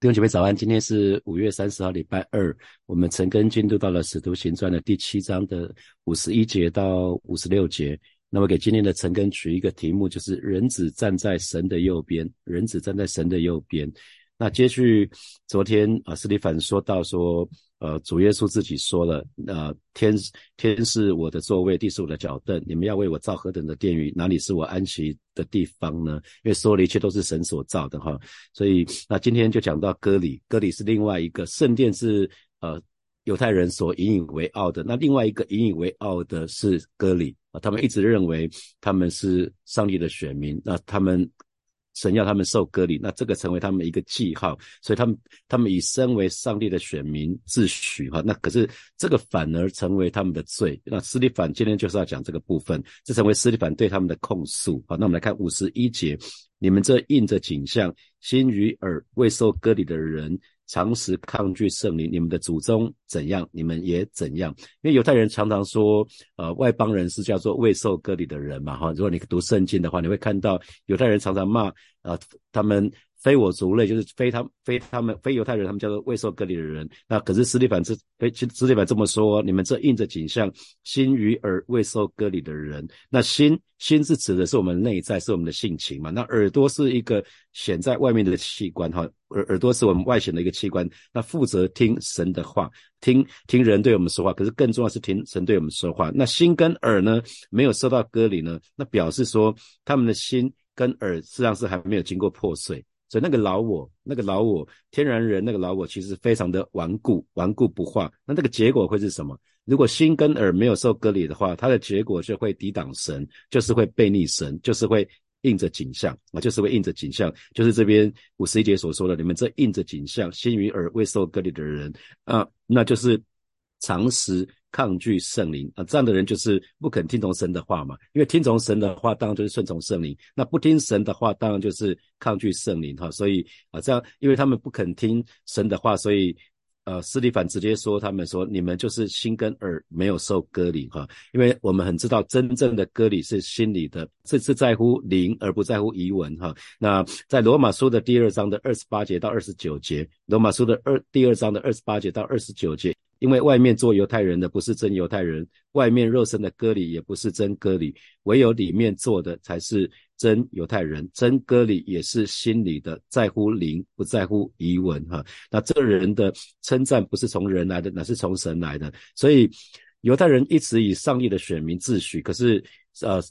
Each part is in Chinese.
弟兄姐妹早安，今天是五月三十号，礼拜二。我们陈根进度到了《使徒行传》的第七章的五十一节到五十六节。那么给今天的陈根取一个题目，就是“人子站在神的右边”。人子站在神的右边。那接续昨天啊，斯蒂凡说到说。呃，主耶稣自己说了，呃，天天是我的座位，地是我的脚凳，你们要为我造何等的殿宇？哪里是我安息的地方呢？因为所有的一切都是神所造的哈，所以那今天就讲到割礼，割礼是另外一个圣殿是呃犹太人所引以为傲的，那另外一个引以为傲的是割礼啊，他们一直认为他们是上帝的选民，那他们。神要他们受割礼，那这个成为他们一个记号，所以他们他们以身为上帝的选民自诩哈，那可是这个反而成为他们的罪。那斯利凡今天就是要讲这个部分，这成为斯利凡对他们的控诉。好，那我们来看五十一节，你们这印着景象、心与耳未受割礼的人。常时抗拒圣灵，你们的祖宗怎样，你们也怎样。因为犹太人常常说，呃，外邦人是叫做未受割礼的人嘛，哈。如果你读圣经的话，你会看到犹太人常常骂，呃，他们。非我族类，就是非他非他们非犹太人，他们叫做未受割礼的人。那可是斯蒂凡是非其，斯蒂凡这么说，你们这印着景象，心与耳未受割礼的人。那心心是指的是我们内在，是我们的性情嘛？那耳朵是一个显在外面的器官，哈，耳耳朵是我们外显的一个器官，那负责听神的话，听听人对我们说话。可是更重要是听神对我们说话。那心跟耳呢，没有受到割礼呢，那表示说他们的心跟耳实际上是还没有经过破碎。所以那个老我，那个老我，天然人那个老我，其实非常的顽固，顽固不化。那这个结果会是什么？如果心跟耳没有受隔离的话，它的结果就会抵挡神，就是会背逆神，就是会印着景象啊，就是会印着景象，就是这边五十一节所说的，你们这印着景象，心与耳未受隔离的人啊，那就是常识。抗拒圣灵啊，这样的人就是不肯听从神的话嘛。因为听从神的话，当然就是顺从圣灵；那不听神的话，当然就是抗拒圣灵哈。所以啊，这样，因为他们不肯听神的话，所以呃，斯蒂凡直接说他们说，你们就是心跟耳没有受割礼哈。因为我们很知道，真正的割礼是心里的，这是在乎灵而不在乎遗文哈。那在罗马书的第二章的二十八节到二十九节，罗马书的二第二章的二十八节到二十九节。因为外面做犹太人的不是真犹太人，外面肉身的割礼也不是真割礼，唯有里面做的才是真犹太人。真割礼也是心里的，在乎灵，不在乎遗文哈。那这人的称赞不是从人来的，乃是从神来的。所以犹太人一直以上帝的选民自诩，可是呃，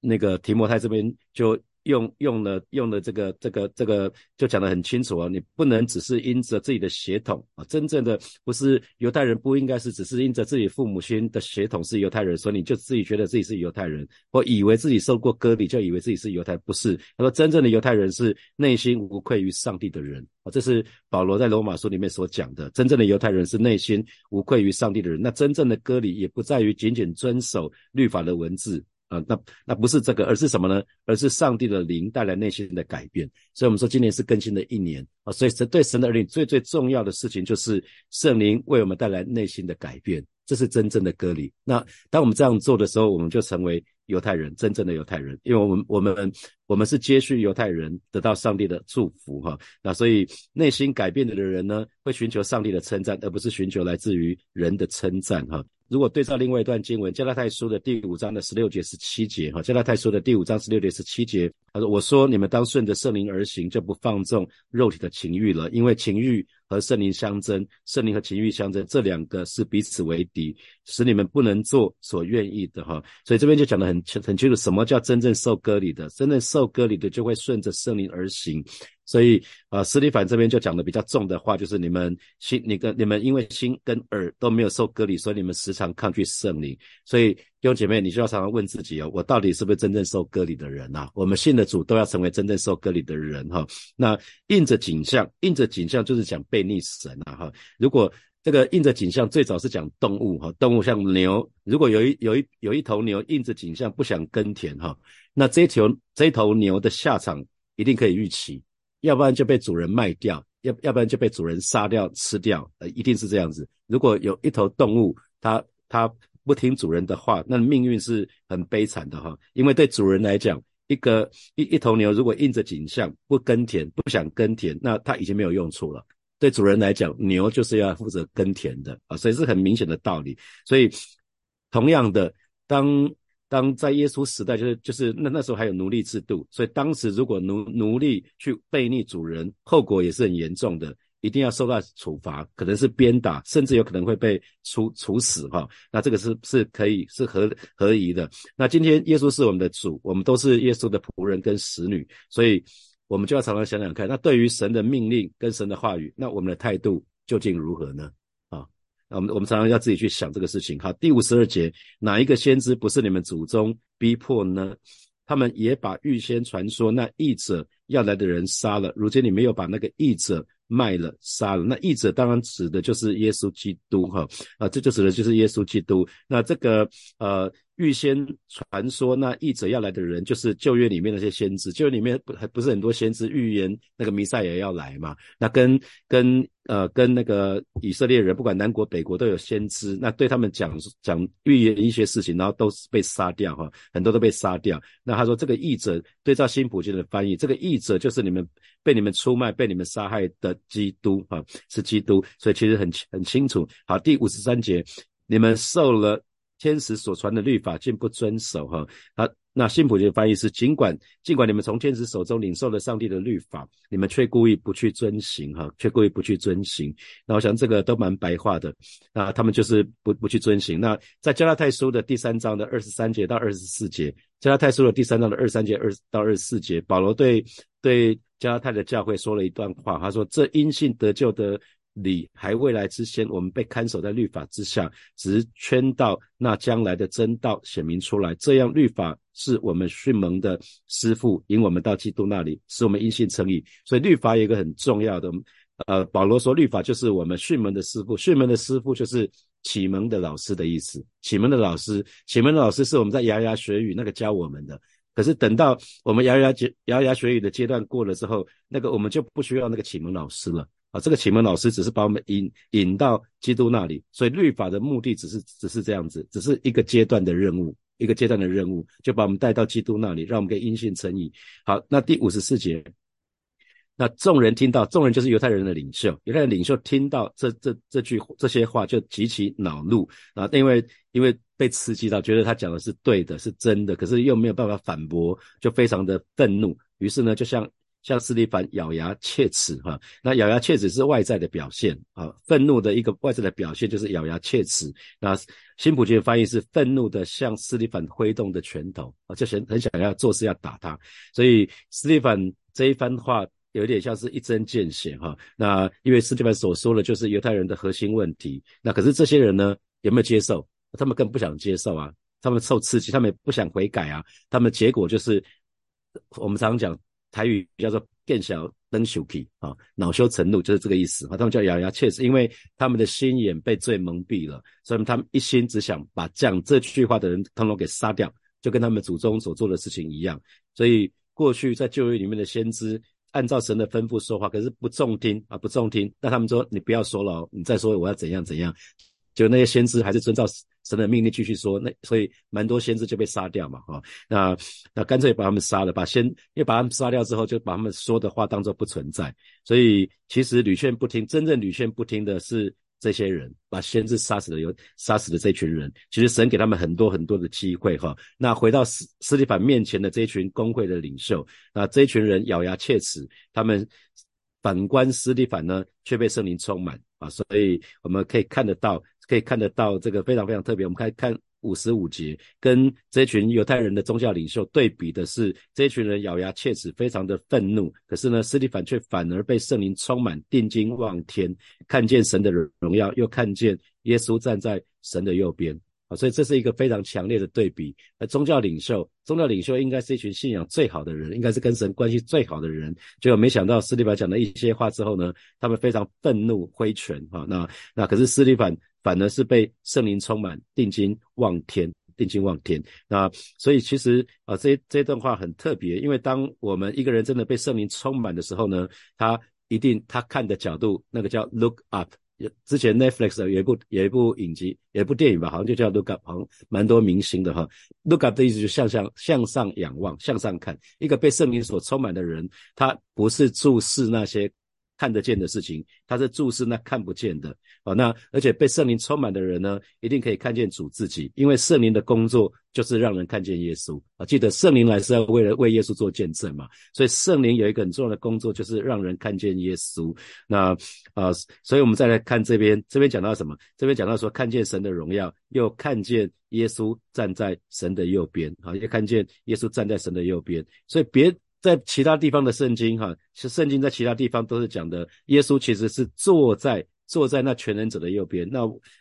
那个提摩太这边就。用用了用了这个这个这个就讲得很清楚啊，你不能只是因着自己的血统啊，真正的不是犹太人不应该是只是因着自己父母亲的血统是犹太人，所以你就自己觉得自己是犹太人，或以为自己受过割礼就以为自己是犹太，不是。他说真正的犹太人是内心无愧于上帝的人啊，这是保罗在罗马书里面所讲的，真正的犹太人是内心无愧于上帝的人。那真正的割礼也不在于仅仅遵守律法的文字。啊，那那不是这个，而是什么呢？而是上帝的灵带来内心的改变。所以，我们说今年是更新的一年啊。所以，神对神的儿女最最重要的事情，就是圣灵为我们带来内心的改变，这是真正的割礼。那当我们这样做的时候，我们就成为犹太人，真正的犹太人，因为我们我们我们是接续犹太人得到上帝的祝福哈。那所以内心改变的人呢，会寻求上帝的称赞，而不是寻求来自于人的称赞哈。如果对照另外一段经文，加拉太书的第五章的十六节、十七节，哈，加拉太书的第五章十六节、十七节，他说：“我说你们当顺着圣灵而行，就不放纵肉体的情欲了，因为情欲和圣灵相争，圣灵和情欲相争，这两个是彼此为敌，使你们不能做所愿意的。”哈，所以这边就讲得很清很清楚，什么叫真正受割礼的？真正受割礼的就会顺着圣灵而行。所以，啊，斯蒂凡这边就讲的比较重的话，就是你们心，你跟你们因为心跟耳都没有受割礼，所以你们时常抗拒圣灵。所以弟兄姐妹，你就要常常问自己哦，我到底是不是真正受割礼的人啊？我们信的主都要成为真正受割礼的人哈。那印着景象，印着景象就是讲被逆神啊哈。如果这个印着景象最早是讲动物哈，动物像牛，如果有一有一有一头牛印着景象不想耕田哈，那这头这头牛的下场一定可以预期。要不然就被主人卖掉，要要不然就被主人杀掉吃掉，呃，一定是这样子。如果有一头动物，它它不听主人的话，那命运是很悲惨的哈。因为对主人来讲，一个一一头牛如果应着景象不耕田，不想耕田，那它已经没有用处了。对主人来讲，牛就是要负责耕田的啊，所以是很明显的道理。所以同样的，当当在耶稣时代，就是就是那那时候还有奴隶制度，所以当时如果奴奴隶去背逆主人，后果也是很严重的。一定要受到处罚，可能是鞭打，甚至有可能会被处处死哈。那这个是是可以是合合宜的。那今天耶稣是我们的主，我们都是耶稣的仆人跟使女，所以我们就要常常想想看，那对于神的命令跟神的话语，那我们的态度究竟如何呢？我们我们常常要自己去想这个事情。好，第五十二节，哪一个先知不是你们祖宗逼迫呢？他们也把预先传说那译者要来的人杀了，如今你没有把那个译者。卖了杀了，那译者当然指的就是耶稣基督哈啊，这就指的就是耶稣基督。那这个呃。预先传说那译者要来的人，就是旧约里面那些先知。旧约里面不还不是很多先知预言那个弥赛亚要来嘛？那跟跟呃跟那个以色列人，不管南国北国都有先知。那对他们讲讲预言一些事情，然后都是被杀掉哈，很多都被杀掉。那他说这个译者对照新普京的翻译，这个译者就是你们被你们出卖、被你们杀害的基督哈，是基督。所以其实很很清楚。好，第五十三节，你们受了。天使所传的律法竟不遵守，哈，好，那新普的翻译是：尽管尽管你们从天使手中领受了上帝的律法，你们却故意不去遵行，哈，却故意不去遵行。那我想这个都蛮白话的，那他们就是不不去遵行。那在加拉太书的第三章的二十三节到二十四节，加拉太书的第三章的二十三节二到二十四节，保罗对对加拉太的教会说了一段话，他说：这因信得救的。理还未来之先，我们被看守在律法之下，只是圈到那将来的真道显明出来。这样律法是我们训蒙的师傅，引我们到基督那里，使我们因信成义。所以律法有一个很重要的，呃，保罗说律法就是我们训蒙的师傅，训蒙的师傅就是启蒙的老师的意思。启蒙的老师，启蒙的老师是我们在牙牙学语那个教我们的。可是等到我们牙牙学牙牙学语的阶段过了之后，那个我们就不需要那个启蒙老师了。啊，这个启蒙老师只是把我们引引到基督那里，所以律法的目的只是只是这样子，只是一个阶段的任务，一个阶段的任务，就把我们带到基督那里，让我们可以因信称义。好，那第五十四节，那众人听到，众人就是犹太人的领袖，犹太人领袖听到这这这句这些话，就极其恼怒啊，因为因为被刺激到，觉得他讲的是对的，是真的，可是又没有办法反驳，就非常的愤怒，于是呢，就像。像斯蒂凡咬牙切齿哈，那咬牙切齿是外在的表现啊，愤怒的一个外在的表现就是咬牙切齿。那辛普金翻译是愤怒的向斯蒂凡挥动的拳头啊，就很很想要做事要打他。所以斯蒂凡这一番话有点像是一针见血哈。那因为斯蒂凡所说的就是犹太人的核心问题，那可是这些人呢有没有接受？他们更不想接受啊，他们受刺激，他们也不想悔改啊，他们结果就是我们常常讲。台语叫做“更小登羞气”啊，恼羞成怒就是这个意思啊。他们叫咬牙切齿，因为他们的心眼被罪蒙蔽了，所以他们一心只想把讲这句话的人通通给杀掉，就跟他们祖宗所做的事情一样。所以过去在旧约里面的先知按照神的吩咐说话，可是不中听啊，不中听。那他们说：“你不要说了，你再说我要怎样怎样。”就那些先知还是遵照。神的命令继续说，那所以蛮多先知就被杀掉嘛，哈，那那干脆把他们杀了，把先因为把他们杀掉之后，就把他们说的话当做不存在。所以其实屡劝不听，真正屡劝不听的是这些人，把先知杀死的有杀死的这群人。其实神给他们很多很多的机会，哈。那回到斯斯蒂凡面前的这一群工会的领袖，那这一群人咬牙切齿，他们反观斯蒂凡呢，却被圣灵充满啊，所以我们可以看得到。可以看得到这个非常非常特别。我们看看五十五节，跟这群犹太人的宗教领袖对比的是，这群人咬牙切齿，非常的愤怒。可是呢，斯蒂凡却反而被圣灵充满，定睛望天，看见神的荣耀，又看见耶稣站在神的右边。啊，所以这是一个非常强烈的对比。那宗教领袖，宗教领袖应该是一群信仰最好的人，应该是跟神关系最好的人。结果没想到斯蒂凡讲了一些话之后呢，他们非常愤怒，挥拳。哈，那那可是斯蒂凡。反而是被圣灵充满，定睛望天，定睛望天。那所以其实啊，这这段话很特别，因为当我们一个人真的被圣灵充满的时候呢，他一定他看的角度，那个叫 look up，之前 Netflix 有一部有一部影集，有一部电影吧，好像就叫 Look Up，好像蛮多明星的哈。Look Up 的意思就向上向上仰望，向上看。一个被圣灵所充满的人，他不是注视那些。看得见的事情，他是注视那看不见的。哦，那而且被圣灵充满的人呢，一定可以看见主自己，因为圣灵的工作就是让人看见耶稣啊。记得圣灵来是要为了为耶稣做见证嘛，所以圣灵有一个很重要的工作，就是让人看见耶稣。那啊，所以我们再来看这边，这边讲到什么？这边讲到说，看见神的荣耀，又看见耶稣站在神的右边，好，又看见耶稣站在神的右边。所以别。在其他地方的圣经，哈，是圣经在其他地方都是讲的，耶稣其实是坐在坐在那全能者的右边。那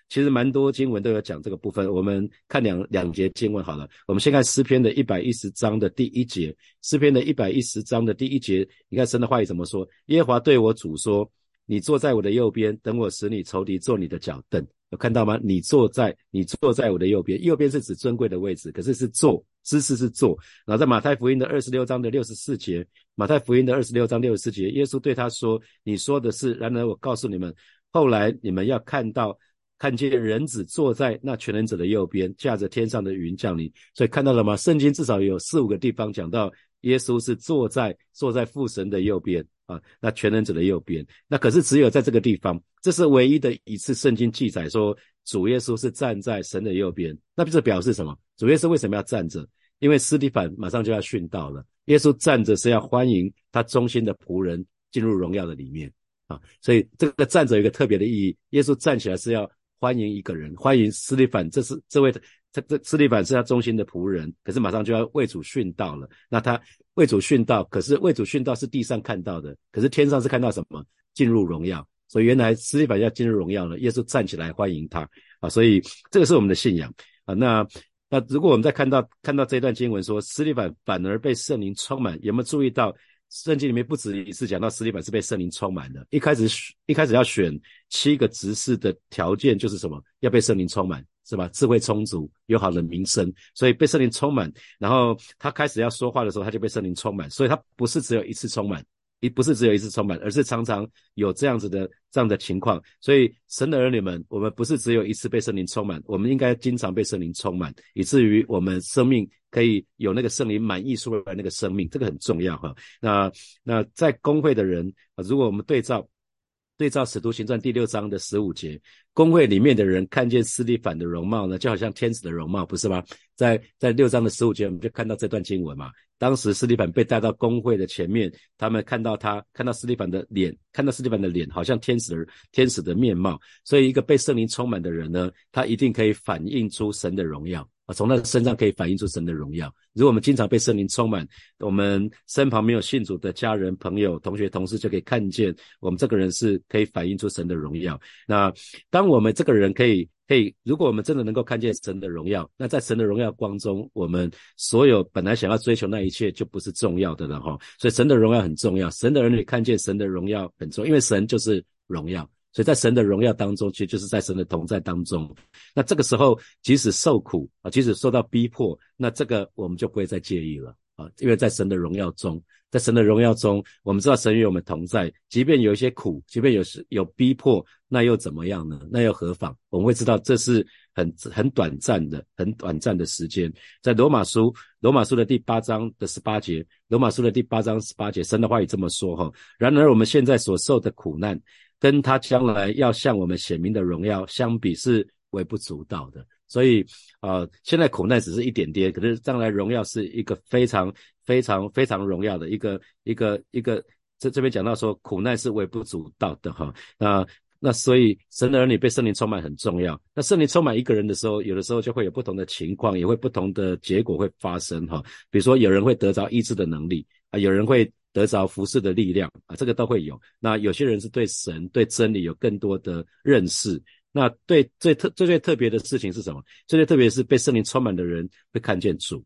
其实蛮多经文都有讲这个部分。我们看两两节经文好了。我们先看诗篇的一百一十章的第一节，诗篇的一百一十章的第一节，你看神的话语怎么说？耶和华对我主说：“你坐在我的右边，等我使你仇敌坐你的脚凳。”有看到吗？你坐在你坐在我的右边，右边是指尊贵的位置，可是是坐姿势是坐。然后在马太福音的二十六章的六十四节，马太福音的二十六章六十四节，耶稣对他说：“你说的是。然而我告诉你们，后来你们要看到看见人子坐在那全能者的右边，驾着天上的云降临。所以看到了吗？圣经至少有四五个地方讲到耶稣是坐在坐在父神的右边。”啊，那全能者的右边，那可是只有在这个地方，这是唯一的一次圣经记载说主耶稣是站在神的右边，那不是表示什么？主耶稣为什么要站着？因为斯蒂凡马上就要殉道了，耶稣站着是要欢迎他忠心的仆人进入荣耀的里面啊，所以这个站着有一个特别的意义，耶稣站起来是要欢迎一个人，欢迎斯蒂凡，这是这位。这这斯利凡是他忠心的仆人，可是马上就要为主殉道了。那他为主殉道，可是为主殉道是地上看到的，可是天上是看到什么？进入荣耀。所以原来斯利凡要进入荣耀了，耶稣站起来欢迎他啊！所以这个是我们的信仰啊。那那如果我们再看到看到这段经文说斯利凡反而被圣灵充满，有没有注意到圣经里面不止一次讲到斯利凡是被圣灵充满的？一开始一开始要选七个执事的条件就是什么？要被圣灵充满。是吧？智慧充足，有好的名声，所以被圣灵充满。然后他开始要说话的时候，他就被圣灵充满。所以他不是只有一次充满，一不是只有一次充满，而是常常有这样子的这样的情况。所以神的儿女们，我们不是只有一次被圣灵充满，我们应该经常被圣灵充满，以至于我们生命可以有那个圣灵满意出来那个生命，这个很重要哈。那那在工会的人，如果我们对照。对照《使徒行传》第六章的十五节，公会里面的人看见斯利凡的容貌呢，就好像天使的容貌，不是吗？在在六章的十五节，我们就看到这段经文嘛。当时斯利凡被带到公会的前面，他们看到他，看到斯利凡的脸，看到斯利凡的脸，好像天使的天使的面貌。所以，一个被圣灵充满的人呢，他一定可以反映出神的荣耀。从他身上可以反映出神的荣耀。如果我们经常被圣灵充满，我们身旁没有信主的家人、朋友、同学、同事，就可以看见我们这个人是可以反映出神的荣耀。那当我们这个人可以，可以，如果我们真的能够看见神的荣耀，那在神的荣耀光中，我们所有本来想要追求那一切就不是重要的了哈。所以神的荣耀很重要，神的儿女看见神的荣耀很重要，因为神就是荣耀。所以在神的荣耀当中，其实就是在神的同在当中。那这个时候，即使受苦啊，即使受到逼迫，那这个我们就不会再介意了啊，因为在神的荣耀中，在神的荣耀中，我们知道神与我们同在。即便有一些苦，即便有时有逼迫，那又怎么样呢？那又何妨？我们会知道这是很很短暂的、很短暂的时间。在罗马书罗马书的第八章的十八节，罗马书的第八章十八节，神的话语这么说哈。然而我们现在所受的苦难。跟他将来要向我们显明的荣耀相比是微不足道的，所以啊，现在苦难只是一点点，可是将来荣耀是一个非常非常非常荣耀的一个一个一个。这这边讲到说，苦难是微不足道的哈。那那所以神的儿女被圣灵充满很重要。那圣灵充满一个人的时候，有的时候就会有不同的情况，也会不同的结果会发生哈。比如说有人会得着医治的能力啊，有人会。得着服侍的力量啊，这个都会有。那有些人是对神、对真理有更多的认识。那对最特、最最特别的事情是什么？最最特别是被圣灵充满的人会看见主，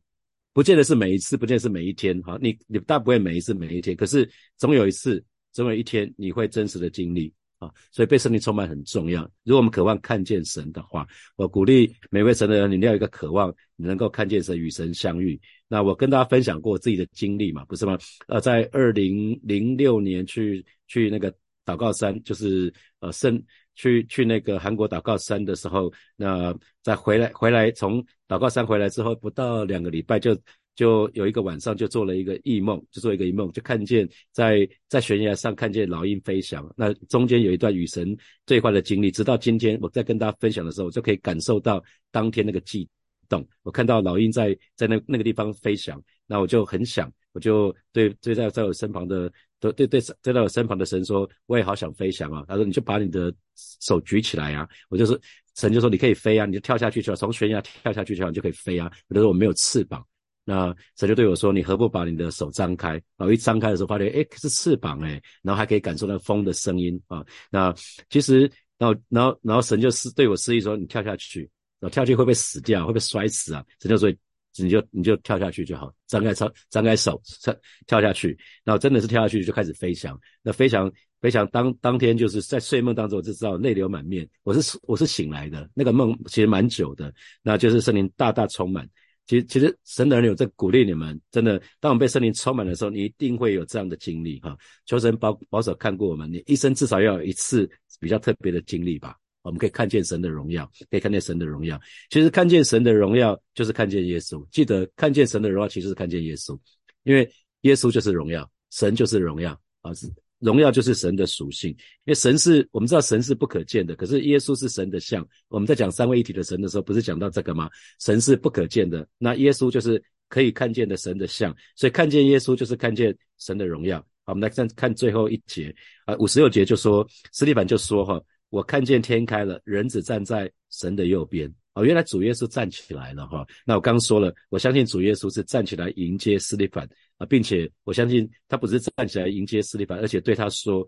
不见得是每一次，不见得是每一天。哈，你你大不会每一次、每一天，可是总有一次，总有一天你会真实的经历。啊，所以被圣灵充满很重要。如果我们渴望看见神的话，我鼓励每位神的人，你要有一个渴望，你能够看见神与神相遇。那我跟大家分享过自己的经历嘛，不是吗？呃，在二零零六年去去那个祷告山，就是呃圣去去那个韩国祷告山的时候，那再回来回来从祷告山回来之后，不到两个礼拜就。就有一个晚上，就做了一个异梦，就做一个异梦，就看见在在悬崖上看见老鹰飞翔。那中间有一段与神对话的经历，直到今天我在跟大家分享的时候，我就可以感受到当天那个悸动。我看到老鹰在在那那个地方飞翔，那我就很想，我就对对在在我身旁的，对对对在我身旁的神说，我也好想飞翔啊。他说你就把你的手举起来啊。我就是神就说你可以飞啊，你就跳下去就好，从悬崖跳下去就好，你就可以飞啊。我就说我没有翅膀。那神就对我说：“你何不把你的手张开？”然后一张开的时候，发现哎，是翅膀哎，然后还可以感受到风的声音啊。那其实，然后，然后，然后神就是对我示意说：“你跳下去，然后跳下去会不会死掉？会不会摔死啊？”神就说：“你就你就跳下去就好，张开手，张开手，跳跳下去。”然后真的是跳下去就开始飞翔。那飞翔飞翔当当天就是在睡梦当中，我就知道泪流满面。我是我是醒来的，那个梦其实蛮久的，那就是森林大大充满。其实，其实神的儿女在鼓励你们，真的，当我们被圣灵充满的时候，你一定会有这样的经历哈。求神保保守看过我们，你一生至少要有一次比较特别的经历吧。我们可以看见神的荣耀，可以看见神的荣耀。其实看见神的荣耀就是看见耶稣。记得看见神的荣耀，其实是看见耶稣，因为耶稣就是荣耀，神就是荣耀啊。是荣耀就是神的属性，因为神是我们知道神是不可见的，可是耶稣是神的像。我们在讲三位一体的神的时候，不是讲到这个吗？神是不可见的，那耶稣就是可以看见的神的像，所以看见耶稣就是看见神的荣耀。好，我们来看看最后一节啊，五十六节就说，斯蒂凡就说哈，我看见天开了，人子站在神的右边。哦，原来主耶稣站起来了哈。那我刚说了，我相信主耶稣是站起来迎接斯蒂凡啊，并且我相信他不是站起来迎接斯蒂凡，而且对他说：“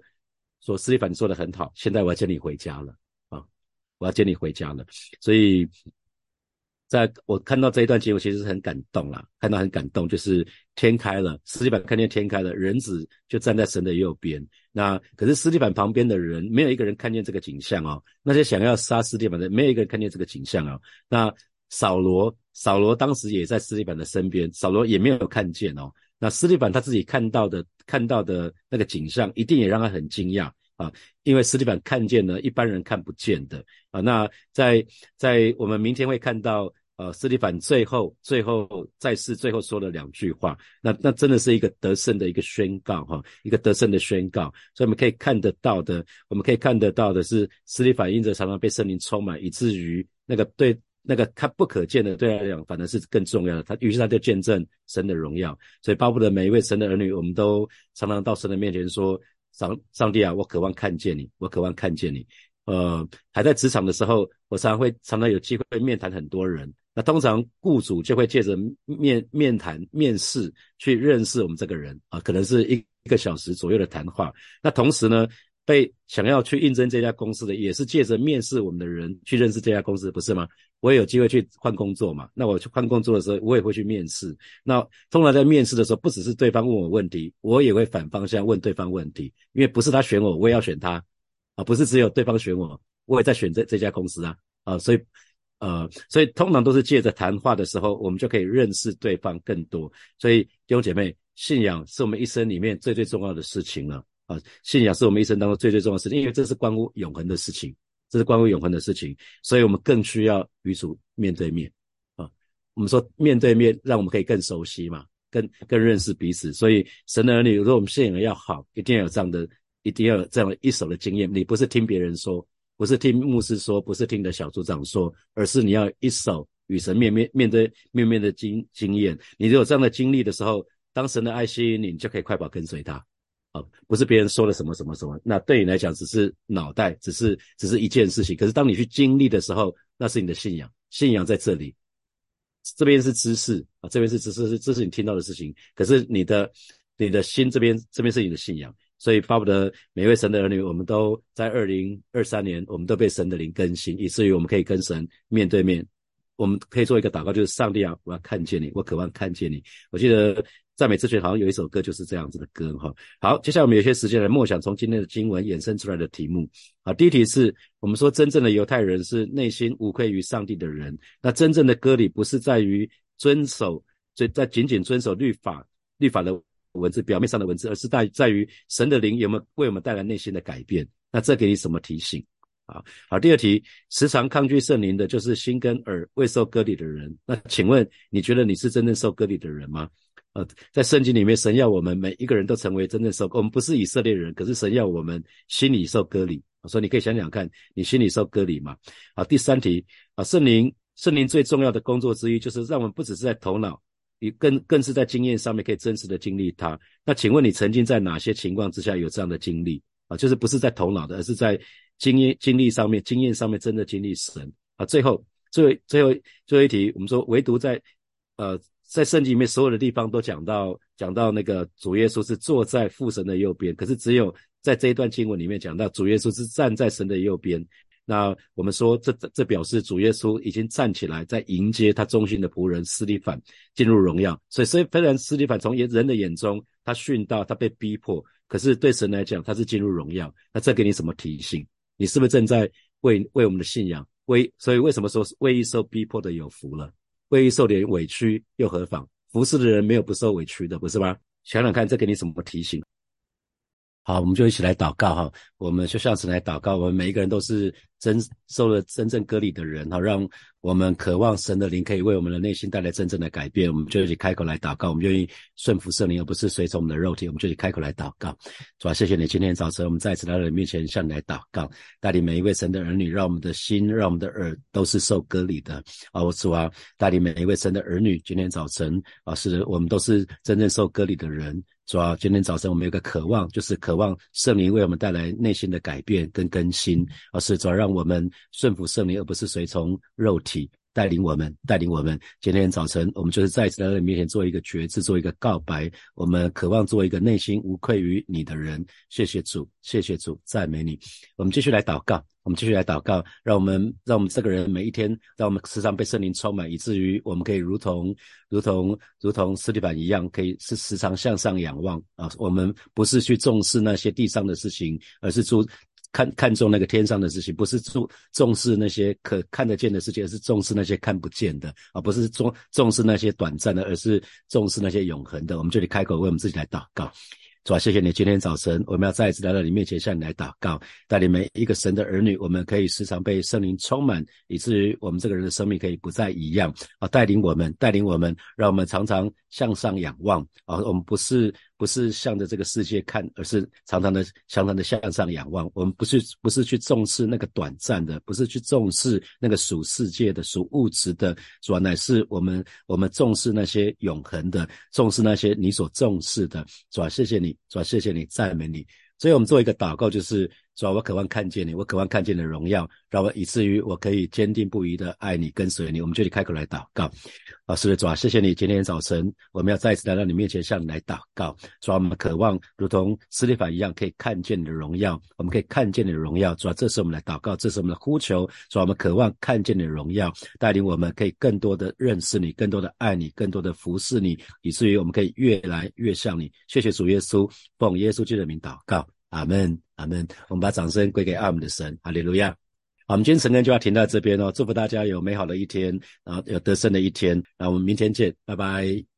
说斯蒂凡，你做的很好，现在我要接你回家了啊，我要接你回家了。”所以。在我看到这一段经文，其实是很感动啦，看到很感动，就是天开了，斯蒂凡看见天开了，人子就站在神的右边。那可是斯蒂凡旁边的人，没有一个人看见这个景象哦。那些想要杀斯蒂凡的，没有一个人看见这个景象哦。那扫罗，扫罗当时也在斯蒂凡的身边，扫罗也没有看见哦。那斯蒂凡他自己看到的，看到的那个景象，一定也让他很惊讶。啊，因为斯蒂凡看见了一般人看不见的啊。那在在我们明天会看到，呃，斯蒂凡最后最后在世最后说了两句话，那那真的是一个得胜的一个宣告哈，一个得胜的宣告。所以我们可以看得到的，我们可以看得到的是，斯蒂凡因着常常被圣灵充满，以至于那个对那个他不可见的对他来讲，反而是更重要的。他于是他就见证神的荣耀。所以巴不得每一位神的儿女，我们都常常到神的面前说。上上帝啊，我渴望看见你，我渴望看见你。呃，还在职场的时候，我常常会常常有机会面谈很多人。那通常雇主就会借着面面谈、面试去认识我们这个人啊，可能是一一个小时左右的谈话。那同时呢，被想要去应征这家公司的，也是借着面试我们的人去认识这家公司，不是吗？我也有机会去换工作嘛？那我去换工作的时候，我也会去面试。那通常在面试的时候，不只是对方问我问题，我也会反方向问对方问题，因为不是他选我，我也要选他啊，不是只有对方选我，我也在选这这家公司啊啊，所以呃，所以通常都是借着谈话的时候，我们就可以认识对方更多。所以弟兄姐妹，信仰是我们一生里面最最重要的事情了啊，信仰是我们一生当中最最重要的事情，因为这是关乎永恒的事情。这是关乎永恒的事情，所以我们更需要与主面对面啊。我们说面对面，让我们可以更熟悉嘛，更更认识彼此。所以神的儿女，如果我们信仰要好，一定要有这样的，一定要有这样一手的经验。你不是听别人说，不是听牧师说，不是听的小组长说，而是你要一手与神面面面对面面的经经验。你有这样的经历的时候，当神的爱吸引你，你就可以快跑跟随他。啊不是别人说了什么什么什么，那对你来讲只是脑袋，只是只是一件事情。可是当你去经历的时候，那是你的信仰，信仰在这里。这边是知识啊，这边是知识，是这是你听到的事情。可是你的你的心这边这边是你的信仰，所以巴不得每位神的儿女，我们都在二零二三年，我们都被神的灵更新，以至于我们可以跟神面对面。我们可以做一个祷告，就是上帝啊，我要看见你，我渴望看见你。我记得。赞美之泉好像有一首歌就是这样子的歌哈。好，接下来我们有些时间来默想从今天的经文衍生出来的题目。好，第一题是我们说真正的犹太人是内心无愧于上帝的人。那真正的割礼不是在于遵守，所以在仅仅遵守律法律法的文字，表面上的文字，而是在在于神的灵有没有为我们带来内心的改变。那这给你什么提醒？啊，好，第二题，时常抗拒圣灵的，就是心跟耳未受割礼的人。那请问，你觉得你是真正受割礼的人吗？呃，在圣经里面，神要我们每一个人都成为真正受，我们不是以色列人，可是神要我们心里受割礼。所以你可以想想看，你心里受割礼吗？好，第三题，啊，圣灵，圣灵最重要的工作之一，就是让我们不只是在头脑，你更更是在经验上面可以真实的经历它。那请问你曾经在哪些情况之下有这样的经历？啊，就是不是在头脑的，而是在。经验经历上面，经验上面真的经历神啊！最后，最后最后最后一题，我们说唯独在呃在圣经里面所有的地方都讲到讲到那个主耶稣是坐在父神的右边，可是只有在这一段经文里面讲到主耶稣是站在神的右边。那我们说这这这表示主耶稣已经站起来，在迎接他忠心的仆人斯利凡进入荣耀。所以虽虽然斯利凡从人的眼中他殉道，他被逼迫，可是对神来讲他是进入荣耀。那这给你什么提醒？你是不是正在为为我们的信仰为？所以为什么说为受逼迫的有福了？为受点委屈又何妨？服侍的人没有不受委屈的，不是吗？想想看，这给你什么提醒？好，我们就一起来祷告哈。我们就像是来祷告，我们每一个人都是真受了真正割礼的人哈，让我们渴望神的灵可以为我们的内心带来真正的改变。我们就一起开口来祷告，我们愿意顺服圣灵，而不是随从我们的肉体。我们就一起开口来祷告，主啊，谢谢你今天早晨我们再次来到你面前向你来祷告，带领每一位神的儿女，让我们的心，让我们的耳都是受割礼的啊！我主啊，带领每一位神的儿女，今天早晨啊，是我们都是真正受割礼的人。主要今天早晨我们有个渴望，就是渴望圣灵为我们带来内心的改变跟更新，而是主要让我们顺服圣灵，而不是随从肉体带领我们，带领我们。今天早晨我们就是再次来到你面前做一个决志，做一个告白。我们渴望做一个内心无愧于你的人。谢谢主，谢谢主，赞美你。我们继续来祷告。我们继续来祷告，让我们让我们这个人每一天，让我们时常被圣灵充满，以至于我们可以如同如同如同斯蒂凡一样，可以是时常向上仰望啊。我们不是去重视那些地上的事情，而是注看看重那个天上的事情；不是注重视那些可看得见的事情，而是重视那些看不见的啊。不是重重视那些短暂的，而是重视那些永恒的。我们这里开口为我们自己来祷告。主啊，谢谢你！今天早晨，我们要再一次来到你面前，向你来祷告，带领每一个神的儿女，我们可以时常被圣灵充满，以至于我们这个人的生命可以不再一样啊！带领我们，带领我们，让我们常常向上仰望啊！我们不是。不是向着这个世界看，而是常常的、常常的向上仰望。我们不是不是去重视那个短暂的，不是去重视那个属世界的、属物质的，主要乃是我们我们重视那些永恒的，重视那些你所重视的。主要谢谢你，主要谢谢你，赞美你。所以我们做一个祷告，就是。主啊，我渴望看见你，我渴望看见你的荣耀，让我以至于我可以坚定不移的爱你，跟随你。我们这里开口来祷告，啊，是的，主啊，谢谢你，今天早晨我们要再一次来到你面前，向你来祷告。主啊，我们渴望如同斯蒂法一样，可以看见你的荣耀，我们可以看见你的荣耀。主啊，这是我们来祷告，这是我们的呼求。主啊，我们渴望看见你的荣耀，带领我们可以更多的认识你，更多的爱你，更多的服侍你，以至于我们可以越来越像你。谢谢主耶稣，奉耶稣基督的名祷告。阿门，阿门。我们把掌声归给阿姆的神，哈利路亚。好，我们今天晨更就要停到这边哦。祝福大家有美好的一天，然后有得胜的一天。那我们明天见，拜拜。